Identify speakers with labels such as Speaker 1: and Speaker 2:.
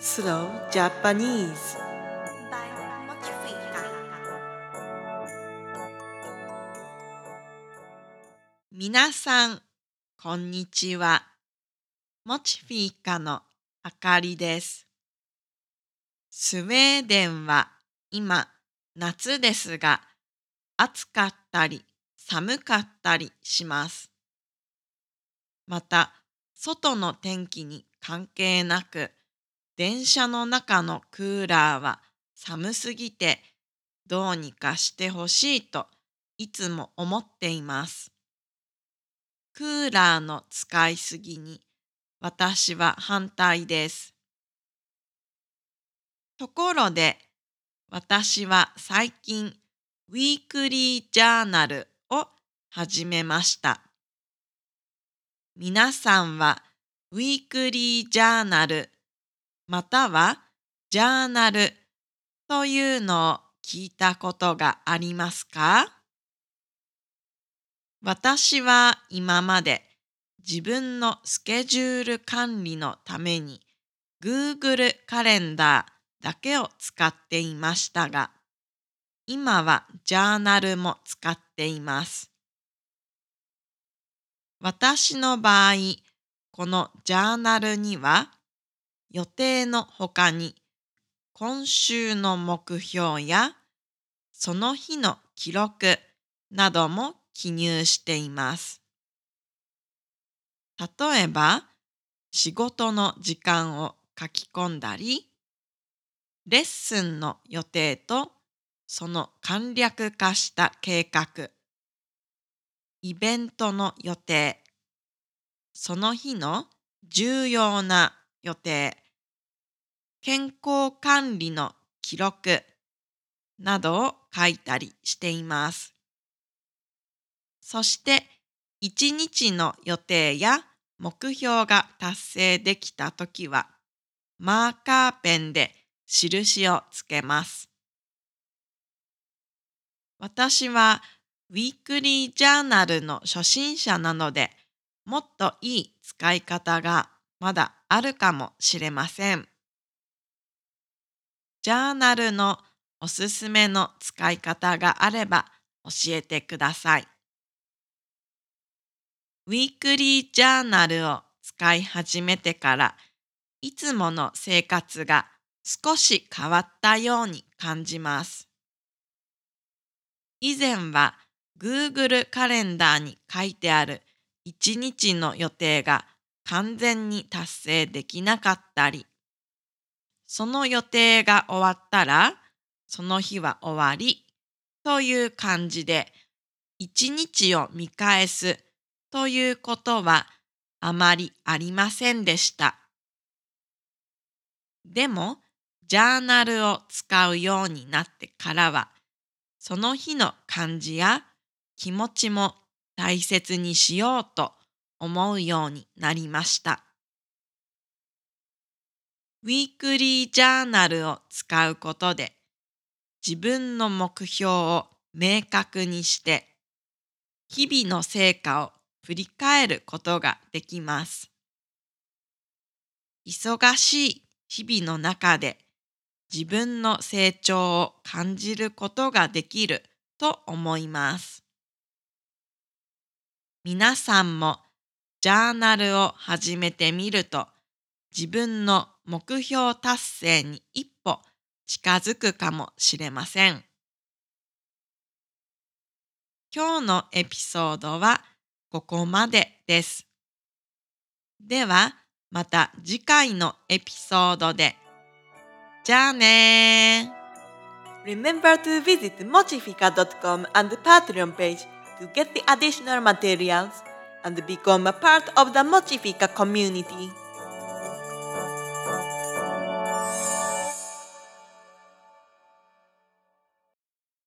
Speaker 1: Slow Japanese
Speaker 2: by Mochifica
Speaker 3: 皆さん、こんにちは。モチフィーカのあかりです。スウェーデンは今、夏ですが、暑かったり寒かったりします。また、外の天気に関係なく、電車の中のクーラーは寒すぎてどうにかしてほしいといつも思っています。クーラーの使いすぎに私は反対です。ところで私は最近ウィークリージャーナルを始めました。皆さんはウィークリージャーナルまたはジャーナルというのを聞いたことがありますか？私は今まで自分のスケジュール管理のために Google カレンダーだけを使っていましたが、今はジャーナルも使っています。私の場合、このジャーナルには予定の他に今週の目標やその日の記録なども記入しています。例えば、仕事の時間を書き込んだり、レッスンの予定とその簡略化した計画、イベントの予定、その日の重要な予定、健康管理の記録などを書いたりしています。そして一日の予定や目標が達成できたときはマーカーペンで印をつけます。私はウィークリージャーナルの初心者なのでもっといい使い方がまだあるかもしれません。ジャーナルのおすすめの使い方があれば教えてください。ウィークリージャーナルを使い始めてからいつもの生活が少し変わったように感じます。以前は Google カレンダーに書いてある一日の予定が完全に達成できなかったり、その予定が終わったらその日は終わりという感じで一日を見返すということはあまりありませんでした。でも、ジャーナルを使うようになってからは、その日の感じや気持ちも大切にしようと思うようになりました。ウィークリージャーナルを使うことで、自分の目標を明確にして、日々の成果を振り返ることができます。忙しい日々の中で自分の成長を感じることができると思います。皆さんもジャーナルを始めてみると自分の目標達成に一歩近づくかもしれません。今日のエピソードはここまでです。ではまた次回のエピソードで。じゃあねー。
Speaker 1: Remember to visit mochifica.com and the Patreon page to get the additional materials and become a part of the Mochifica community.